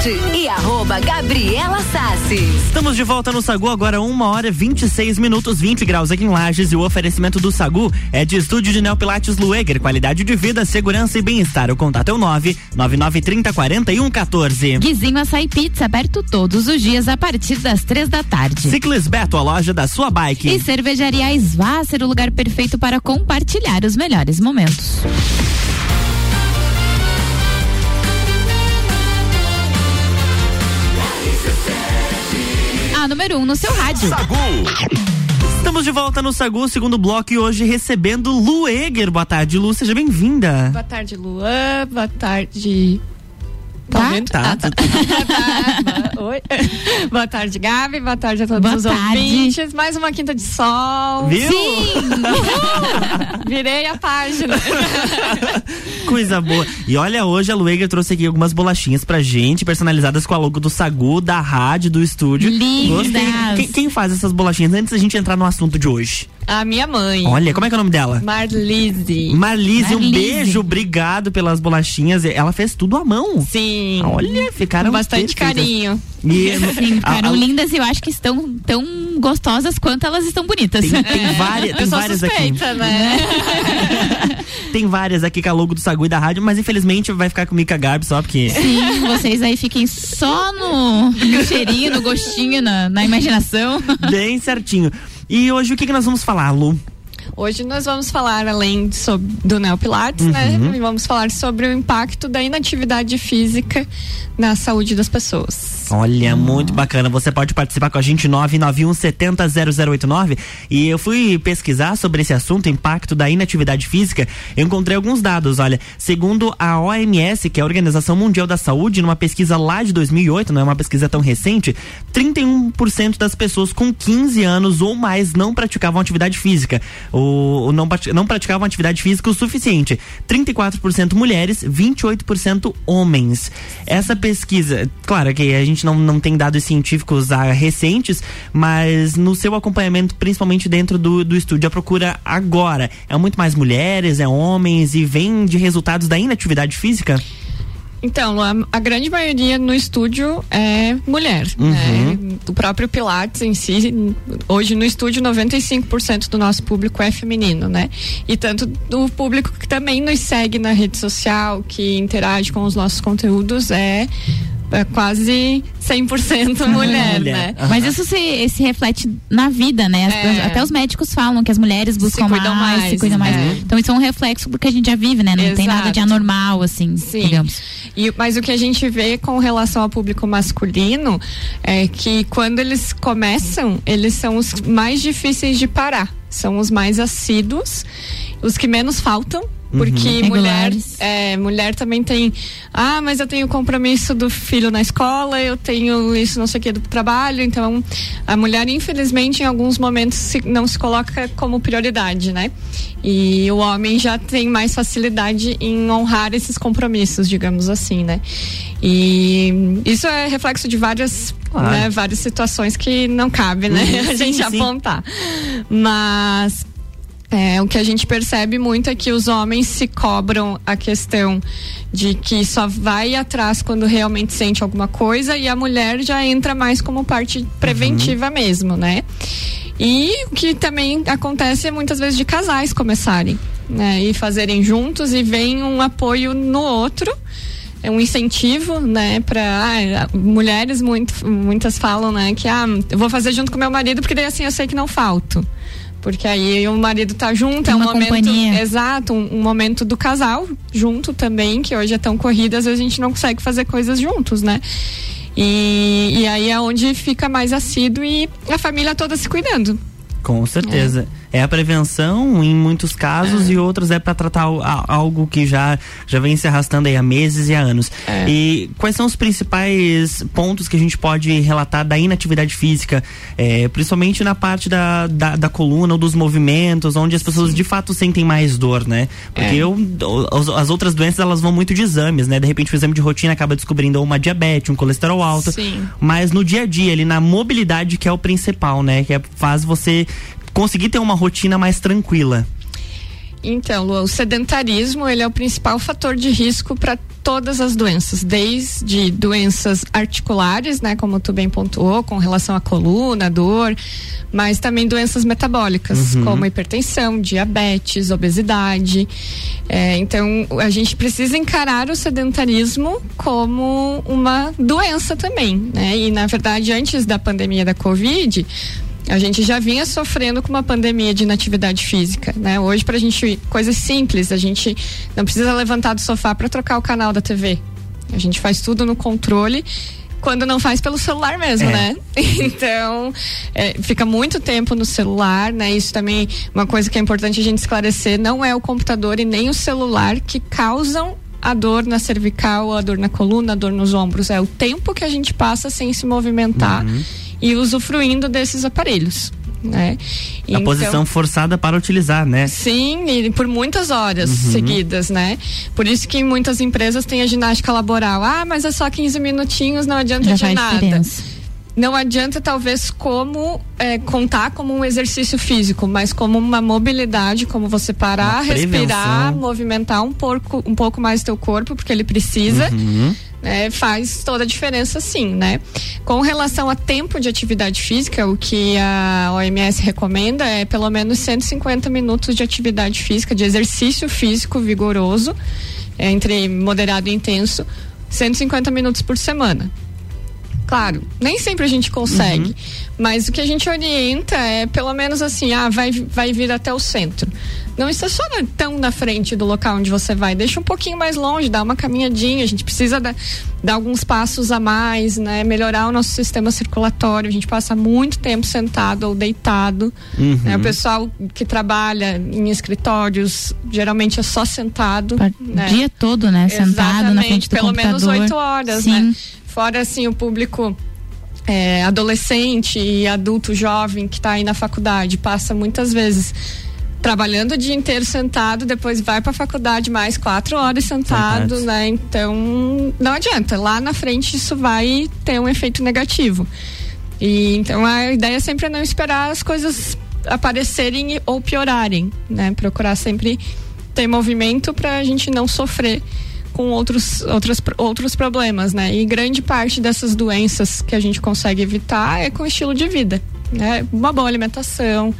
Esporte e arroba Gabriela Sassi. Estamos de volta no Sagu, agora uma hora 26 minutos, 20 graus aqui em Lages e o oferecimento do Sagu é de estúdio de Neopilates Lueger, qualidade de vida, segurança e bem-estar. O contato é o nove nove nove trinta quarenta e um 14. Guizinho Açaí Pizza, aberto todos os dias a partir das três da tarde. Ciclis Beto, a loja da sua bike. E Cervejaria Svasser, o lugar perfeito para compartilhar os melhores momentos. Número 1 um no seu rádio. Sagu. Estamos de volta no Sagu, segundo bloco, e hoje recebendo Lu Eger. Boa tarde, Lu, seja bem-vinda. Boa tarde, Luan. Boa tarde. Tá? ouvindo? Tá. Tá. Tá. Oi. Boa tarde, Gabi. Boa tarde a todos Boa os tarde. ouvintes. Mais uma quinta de sol. Viu? Virei a página. Coisa boa. E olha, hoje a Lueger trouxe aqui algumas bolachinhas pra gente, personalizadas com a logo do Sagu, da rádio, do estúdio. Lindas. Quem, quem faz essas bolachinhas antes da gente entrar no assunto de hoje? A minha mãe. Olha, como é que é o nome dela? Marlise. Marlise, um beijo, obrigado pelas bolachinhas. Ela fez tudo à mão. Sim. Olha, ficaram Com bastante perfeitas. carinho. E, Sim, a- ficaram a- lindas e eu acho que estão tão gostosas quanto elas estão bonitas. Tem, tem várias, tem várias aqui. suspeita, né? Tem várias aqui com a logo do Sagu e da rádio, mas infelizmente vai ficar com Mica Garbi só porque. Sim, vocês aí fiquem só no, no cheirinho, no gostinho, na, na imaginação. Bem certinho. E hoje o que, que nós vamos falar, Lu? Hoje nós vamos falar, além sobre, do Neopilates, né? Uhum. Vamos falar sobre o impacto da inatividade física na saúde das pessoas. Olha, muito bacana. Você pode participar com a gente 991 70 0089. E eu fui pesquisar sobre esse assunto, impacto da inatividade física. Eu encontrei alguns dados. Olha, segundo a OMS, que é a Organização Mundial da Saúde, numa pesquisa lá de 2008, não é uma pesquisa tão recente, 31% das pessoas com 15 anos ou mais não praticavam atividade física. Ou não, não praticavam atividade física o suficiente. 34% mulheres, 28% homens. Essa pesquisa, claro que a gente não, não tem dados científicos ah, recentes, mas no seu acompanhamento, principalmente dentro do, do estúdio, a procura agora é muito mais mulheres, é homens e vem de resultados da inatividade física? Então, a, a grande maioria no estúdio é mulher. Né? O próprio Pilates em si, hoje no estúdio, 95% do nosso público é feminino, né? E tanto do público que também nos segue na rede social, que interage com os nossos conteúdos, é, é quase 100% mulher, Mulher. né? Aham. Mas isso se, se reflete na vida, né? As- É. Até os médicos falam que as mulheres buscam cuidam mais, mais, se cuidam mais. é. Então isso é um reflexo do que a gente já vive, né? Não tem nada de Exato. anormal, assim, Sim. digamos. E, mas o que a gente vê com relação ao público masculino é que quando eles começam, eles são os mais difíceis de parar. São os mais assíduos, os que menos faltam. Porque mulher, Regulares. é, mulher também tem. Ah, mas eu tenho compromisso do filho na escola, eu tenho isso, não sei o que, do trabalho. Então, a mulher, infelizmente, em alguns momentos se- não se coloca como prioridade, né? E o homem já tem mais facilidade em honrar esses compromissos, digamos assim, né? E isso é reflexo de várias, Claro. né, várias situações que não cabe, né? Uhum, a gente sim. apontar. Mas é, o que a gente percebe muito é que os homens se cobram a questão de que só vai atrás quando realmente sente alguma coisa e a mulher já entra mais como parte preventiva mesmo, né? E o que também acontece é muitas vezes de casais começarem, né? E fazerem juntos e vem um apoio no outro. É um incentivo, né, para mulheres muito, muitas falam, né, que ah, eu vou fazer junto com meu marido porque daí assim eu sei que não falto. Porque aí o marido tá junto, Tem é um uma momento. companhia. Exato, um, um momento do casal junto também, que hoje é tão corrida, às vezes a gente não consegue fazer coisas juntos, né? E, e aí é onde fica mais assíduo e a família toda se cuidando. Com certeza. É, a prevenção em muitos casos e outros é para tratar algo que já, já vem se arrastando aí há meses e há anos. É. E quais são os principais pontos que a gente pode relatar da inatividade física, é, principalmente na parte da, da, da coluna ou dos movimentos, onde as pessoas de fato sentem mais dor, né? Porque É. eu, as, as outras doenças elas vão muito de exames, né? De repente o exame de rotina acaba descobrindo uma diabetes, um colesterol alto. Sim. Mas no dia a dia, ali na mobilidade que é o principal, né? Que é, faz você conseguir ter uma rotina mais tranquila. Então, Lu, o sedentarismo ele é o principal fator de risco para todas as doenças, desde doenças articulares, né, como tu bem pontuou, com relação à coluna, dor, mas também doenças metabólicas, uhum. como hipertensão, diabetes, obesidade. É, então, a gente precisa encarar o sedentarismo como uma doença também, né? E na verdade, antes da pandemia da Covid, a gente já vinha sofrendo com uma pandemia de inatividade física, né? Hoje para a gente coisas simples, a gente não precisa levantar do sofá para trocar o canal da TV. A gente faz tudo no controle quando não faz pelo celular mesmo, é. né? Então, é, fica muito tempo no celular, né? Isso também uma coisa que é importante a gente esclarecer, não é o computador e nem o celular que causam a dor na cervical, a dor na coluna, a dor nos ombros, é o tempo que a gente passa sem se movimentar. Uhum e usufruindo desses aparelhos. Né? A então, posição forçada para utilizar, né? Sim, e por muitas horas uhum. seguidas, né? Por isso que muitas empresas têm a ginástica laboral. Ah, mas é só 15 minutinhos, não adianta Já de nada. Diferença. Não adianta, talvez, como é, contar como um exercício físico, mas como uma mobilidade, como você parar, respirar, movimentar um pouco, um pouco mais teu corpo, porque ele precisa. Uhum é, faz toda a diferença sim, né? Com relação a tempo de atividade física, o que a OMS recomenda é pelo menos 150 minutos de atividade física, de exercício físico vigoroso, é, entre moderado e intenso, 150 minutos por semana. Claro, nem sempre a gente consegue, uhum. mas o que a gente orienta é pelo menos assim, ah, vai, vai vir até o centro. Não estaciona tão na frente do local onde você vai, deixa um pouquinho mais longe, dá uma caminhadinha. A gente precisa dar, dar alguns passos a mais, né? Melhorar o nosso sistema circulatório. A gente passa muito tempo sentado ou deitado. Uhum. Né? O pessoal que trabalha em escritórios geralmente é só sentado. O né? dia todo, né? Sentado Exatamente, na frente do pelo computador. menos oito horas, Sim. né? Fora assim o público é, adolescente e adulto jovem que está aí na faculdade passa muitas vezes trabalhando o dia inteiro sentado, depois vai para a faculdade mais quatro horas sentado, né? Então não adianta. Lá na frente isso vai ter um efeito negativo. E então a ideia sempre é não esperar as coisas aparecerem ou piorarem, né? Procurar sempre ter movimento para a gente não sofrer com outros, outros, outros problemas, né? E grande parte dessas doenças que a gente consegue evitar é com estilo de vida, né? Uma boa alimentação,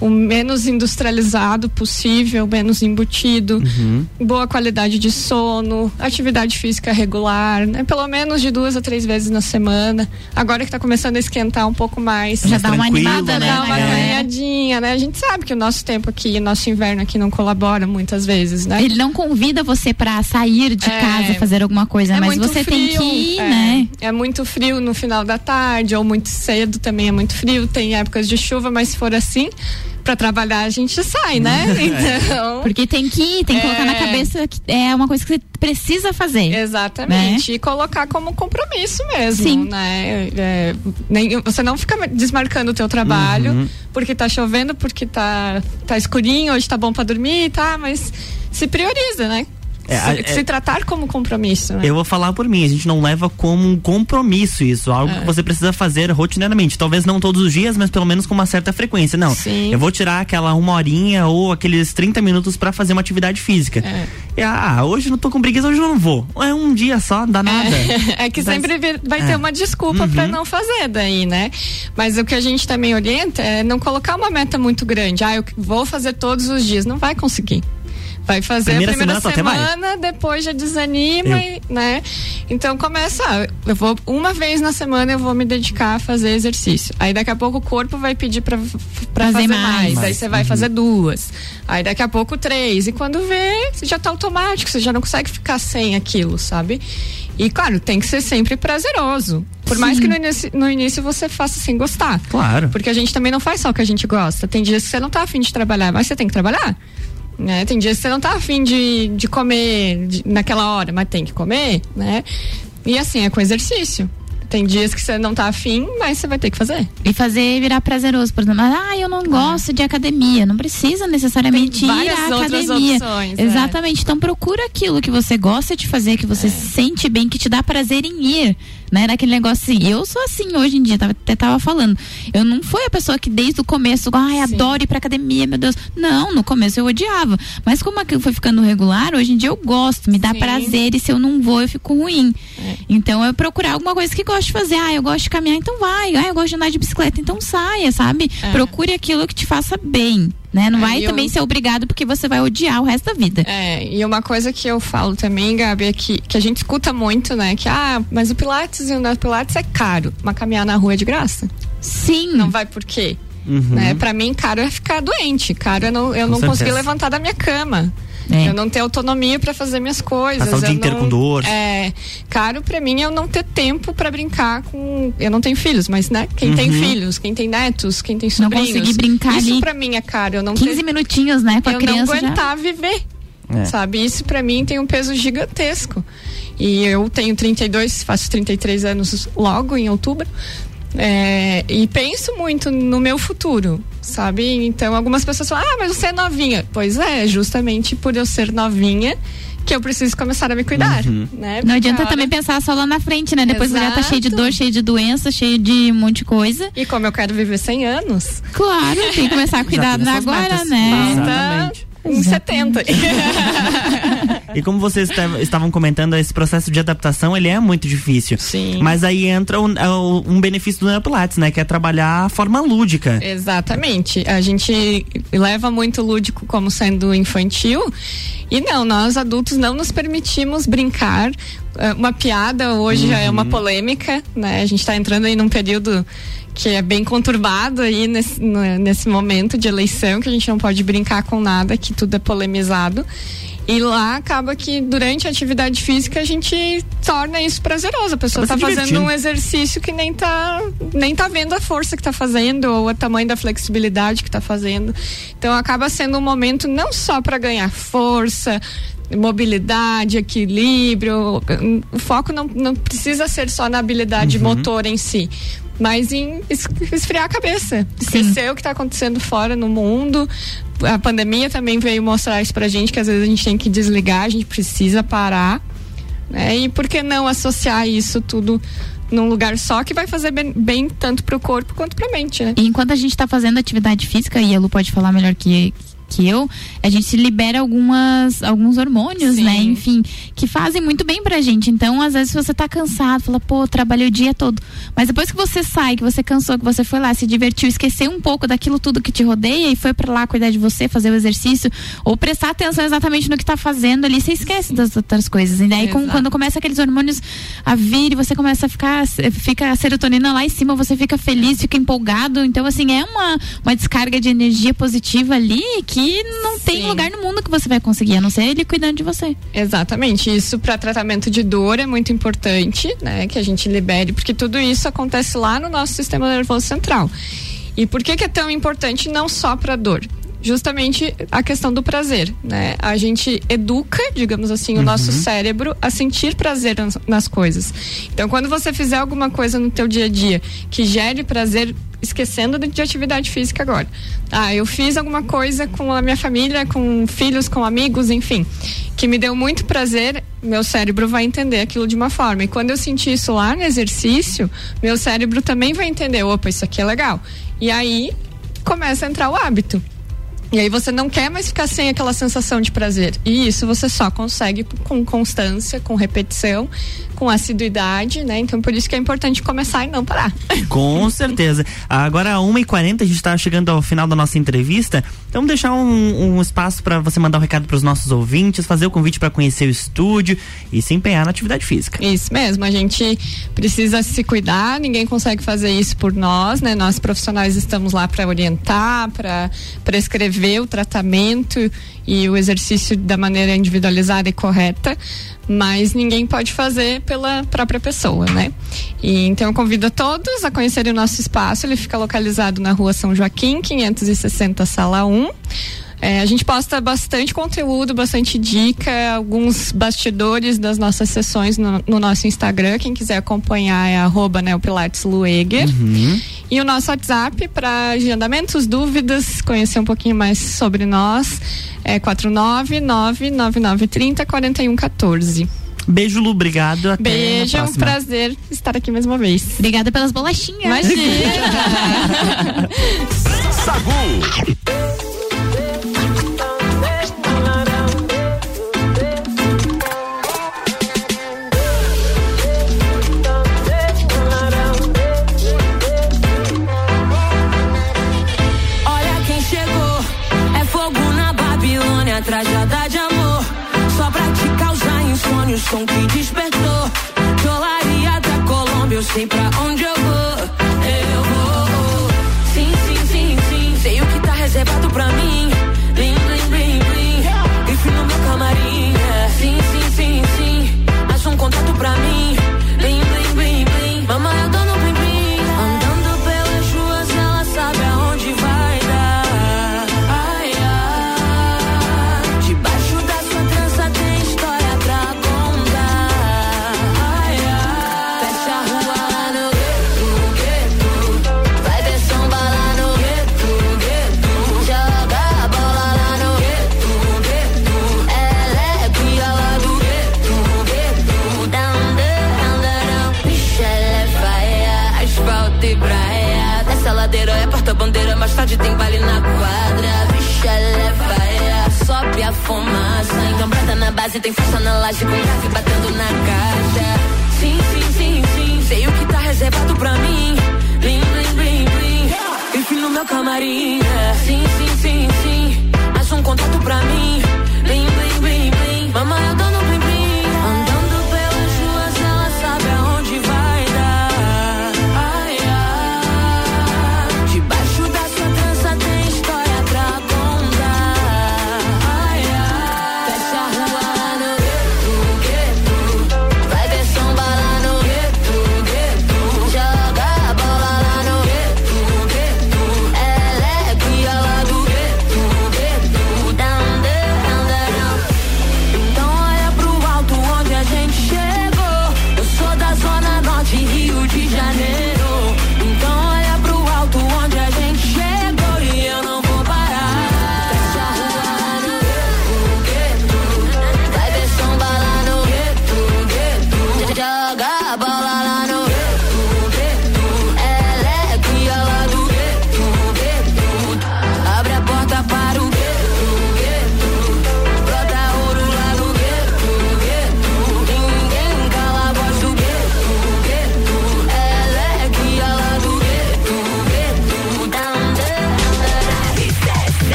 o menos industrializado possível, menos embutido, uhum. boa qualidade de sono, atividade física regular, né? Pelo menos de duas a três vezes na semana. Agora que está começando a esquentar um pouco mais. Já dá uma animada, né? Dá uma ganhadinha, né? A gente sabe que o nosso tempo aqui, nosso inverno aqui não colabora muitas vezes, né? Ele não convida você para sair de é, casa, fazer alguma coisa, é mas você frio, tem que ir, é, né? É muito frio no final da tarde, ou muito cedo também é muito frio. Tem épocas de chuva, mas se for assim, para trabalhar a gente sai, né? Então. Porque tem que ir, tem que é... colocar na é. cabeça que é uma coisa que você precisa fazer. Exatamente. Né? E colocar como compromisso mesmo. Sim. Né? É, nem, você não fica desmarcando o teu trabalho uhum. porque tá chovendo, porque tá, tá escurinho, hoje tá bom para dormir, tá? Mas se prioriza, né? É, se, é, se, tratar como compromisso. Né? Eu vou falar por mim, a gente não leva como um compromisso isso, algo é. que você precisa fazer rotineiramente. Talvez não todos os dias, mas pelo menos com uma certa frequência. Não, Sim. eu vou tirar aquela uma horinha ou aqueles 30 minutos para fazer uma atividade física. É. E, ah, hoje não tô com preguiça, hoje eu não vou. É um dia só, dá nada. É, é que sempre vai ter é. uma desculpa uhum. para não fazer daí, né? Mas o que a gente também orienta é não colocar uma meta muito grande. Ah, eu vou fazer todos os dias. Não vai conseguir. Vai fazer primeira a primeira semana, semana depois já desanima, e, né? Então começa, eu vou uma vez na semana eu vou me dedicar a fazer exercício. Aí daqui a pouco o corpo vai pedir para fazer, fazer mais. mais. Aí você vai uhum. fazer duas. Aí daqui a pouco três. E quando vê, você já tá automático, você já não consegue ficar sem aquilo, sabe? E claro, tem que ser sempre prazeroso. Por Sim. mais que no início, no início, você faça sem gostar. Claro. Porque a gente também não faz só o que a gente gosta. Tem dias que você não tá afim de trabalhar, mas você tem que trabalhar. Né? Tem dias que você não tá afim de, de comer de, naquela hora, mas tem que comer, né? E assim, é com exercício. Tem dias que você não tá afim, mas você vai ter que fazer. E fazer virar prazeroso, por exemplo, ah, eu não gosto de academia. Não precisa necessariamente ir à academia. Opções, é. Exatamente. É. Então procura aquilo que você gosta de fazer, que você é. sente bem, que te dá prazer em ir. Né? Naquele negócio assim. Eu sou assim hoje em dia, tava, até tava falando. Eu não fui a pessoa que desde o começo, ai, adoro ir pra academia, meu Deus. Não, no começo eu odiava. Mas como aquilo foi ficando regular, hoje em dia eu gosto, me dá Sim. prazer e se eu não vou, eu fico ruim. É. Então eu procurar alguma coisa que gosto de fazer. Ah, eu gosto de caminhar, então vai. Ah, eu gosto de andar de bicicleta, então saia, sabe? É. Procure aquilo que te faça bem né? Não é, vai também eu... ser obrigado porque você vai odiar o resto da vida. É, e uma coisa que eu falo também, Gabi, é que, que a gente escuta muito, né? Que, ah, mas o Pilates e o Pilates é caro, mas caminhar na rua é de graça. Sim. Não vai por quê? Uhum. Né? Para mim, caro é ficar doente. Caro é não, eu Com não conseguir levantar da minha cama. É. Eu não ter autonomia para fazer minhas coisas. Passar o dia inteiro com dor. É. Caro para mim é eu não ter tempo para brincar com. Eu não tenho filhos, mas né? Quem uhum. tem filhos, quem tem netos, quem tem sobrinhos. Não conseguir brincar Isso ali. para mim é caro. Eu não 15 ter... minutinhos, né? Com a eu criança. Eu não aguentar já. viver. É. Sabe? Isso para mim tem um peso gigantesco. E eu tenho 32, faço 33 anos logo em outubro. É, e penso muito no meu futuro, sabe? Então algumas pessoas falam, ah, mas você é novinha. Pois é, justamente por eu ser novinha que eu preciso começar a me cuidar, uhum. né? Não adianta também pensar só lá na frente, né? Depois Exato. já tá cheio de dor, cheio de doença, cheio de um monte de coisa. E como eu quero viver 100 anos. Claro, tem que começar a cuidar agora, né? Exatamente. Uns 70. e como vocês estavam comentando, esse processo de adaptação, ele é muito difícil. Sim. Mas aí entra um, é um benefício do Neopilates, né? Que é trabalhar a forma lúdica. Exatamente. A gente leva muito lúdico como sendo infantil. E não, nós adultos não nos permitimos brincar. É, uma piada hoje uhum. já é uma uhum. polêmica, né? A gente está entrando aí num período que é bem conturbado aí nesse, nesse momento de eleição, que a gente não pode brincar com nada, que tudo é polemizado. E lá acaba que durante a atividade física a gente torna isso prazeroso. A pessoa está fazendo um exercício que nem tá, nem tá vendo a força que está fazendo ou o tamanho da flexibilidade que está fazendo. Então acaba sendo um momento não só para ganhar força, mobilidade, equilíbrio. O foco não, não precisa ser só na habilidade uhum. motor em si, mas em esfriar a cabeça, esquecer o que está acontecendo fora no mundo. A pandemia também veio mostrar isso pra gente, que às vezes a gente tem que desligar, a gente precisa parar. Né? E por que não associar isso tudo num lugar só que vai fazer bem, bem tanto para o corpo quanto para a mente, né? E enquanto a gente está fazendo atividade física, e a Lu pode falar melhor que, que eu, a gente libera algumas, alguns hormônios, né? Sim. né? Enfim, que fazem muito bem pra gente. Então, às vezes, você tá cansado, fala, pô, trabalhei o dia todo. Mas depois que você sai, que você cansou, que você foi lá, se divertiu, esqueceu um pouco daquilo tudo que te rodeia e foi para lá cuidar de você, fazer o exercício, ou prestar atenção exatamente no que tá fazendo ali, você esquece das outras coisas. E daí, com, quando começa aqueles hormônios a vir e você começa a ficar, fica a serotonina lá em cima, você fica feliz, fica empolgado. Então, assim, é uma, uma descarga de energia positiva ali que que não Sim. tem lugar no mundo que você vai conseguir, a não ser ele cuidando de você. Exatamente. Isso para tratamento de dor é muito importante, né? Que a gente libere, porque tudo isso acontece lá no nosso sistema nervoso central. E por que, que é tão importante não só para dor? Justamente a questão do prazer, né? A gente educa, digamos assim, uhum. o nosso cérebro a sentir prazer nas, nas, coisas. Então, quando você fizer alguma coisa no teu dia a dia que gere prazer, esquecendo de, de atividade física agora. Ah, eu fiz alguma coisa com a minha família, com filhos, com amigos, enfim, que me deu muito prazer, meu cérebro vai entender aquilo de uma forma. E quando eu sentir isso lá no exercício, meu cérebro também vai entender, opa, isso aqui é legal. E aí começa a entrar o hábito. E aí você não quer mais ficar sem aquela sensação de prazer. E isso você só consegue com constância, com repetição, com assiduidade, né? Então por isso que é importante começar e não parar. Com certeza. Agora, 1h40, a gente está chegando ao final da nossa entrevista. Então, deixar um, um espaço para você mandar um recado para os nossos ouvintes, fazer o convite para conhecer o estúdio e se empenhar na atividade física. Isso mesmo, a gente precisa se cuidar, ninguém consegue fazer isso por nós, né? Nós profissionais estamos lá para orientar, para prescrever o tratamento e o exercício da maneira individualizada e correta, mas ninguém pode fazer pela própria pessoa, né? E, então eu convido a todos a conhecerem o nosso espaço, ele fica localizado na rua São Joaquim, 560, sala 1. É, a gente posta bastante conteúdo, bastante dica, alguns bastidores das nossas sessões no, no nosso Instagram. Quem quiser acompanhar é arroba Lueger. Uhum e o nosso WhatsApp para agendamentos, dúvidas, conhecer um pouquinho mais sobre nós é 49999304114. Beijo, Lu, obrigado. Até Beijo, é um prazer estar aqui mais uma vez. Obrigada pelas bolachinhas. Imagina! Sagu! tarde tem baile na quadra, bicha é leva é sobe a fumaça. Engambada na base, tem força na laje, com grave batendo na caixa. Sim, sim, sim, sim, sei o que tá reservado pra mim. Blim, blim, blim, blim, enfim no meu camarim. É. Sim, sim, sim, sim, acha um contato pra mim. Blim, blim, blim, blim, mamãe eu tô no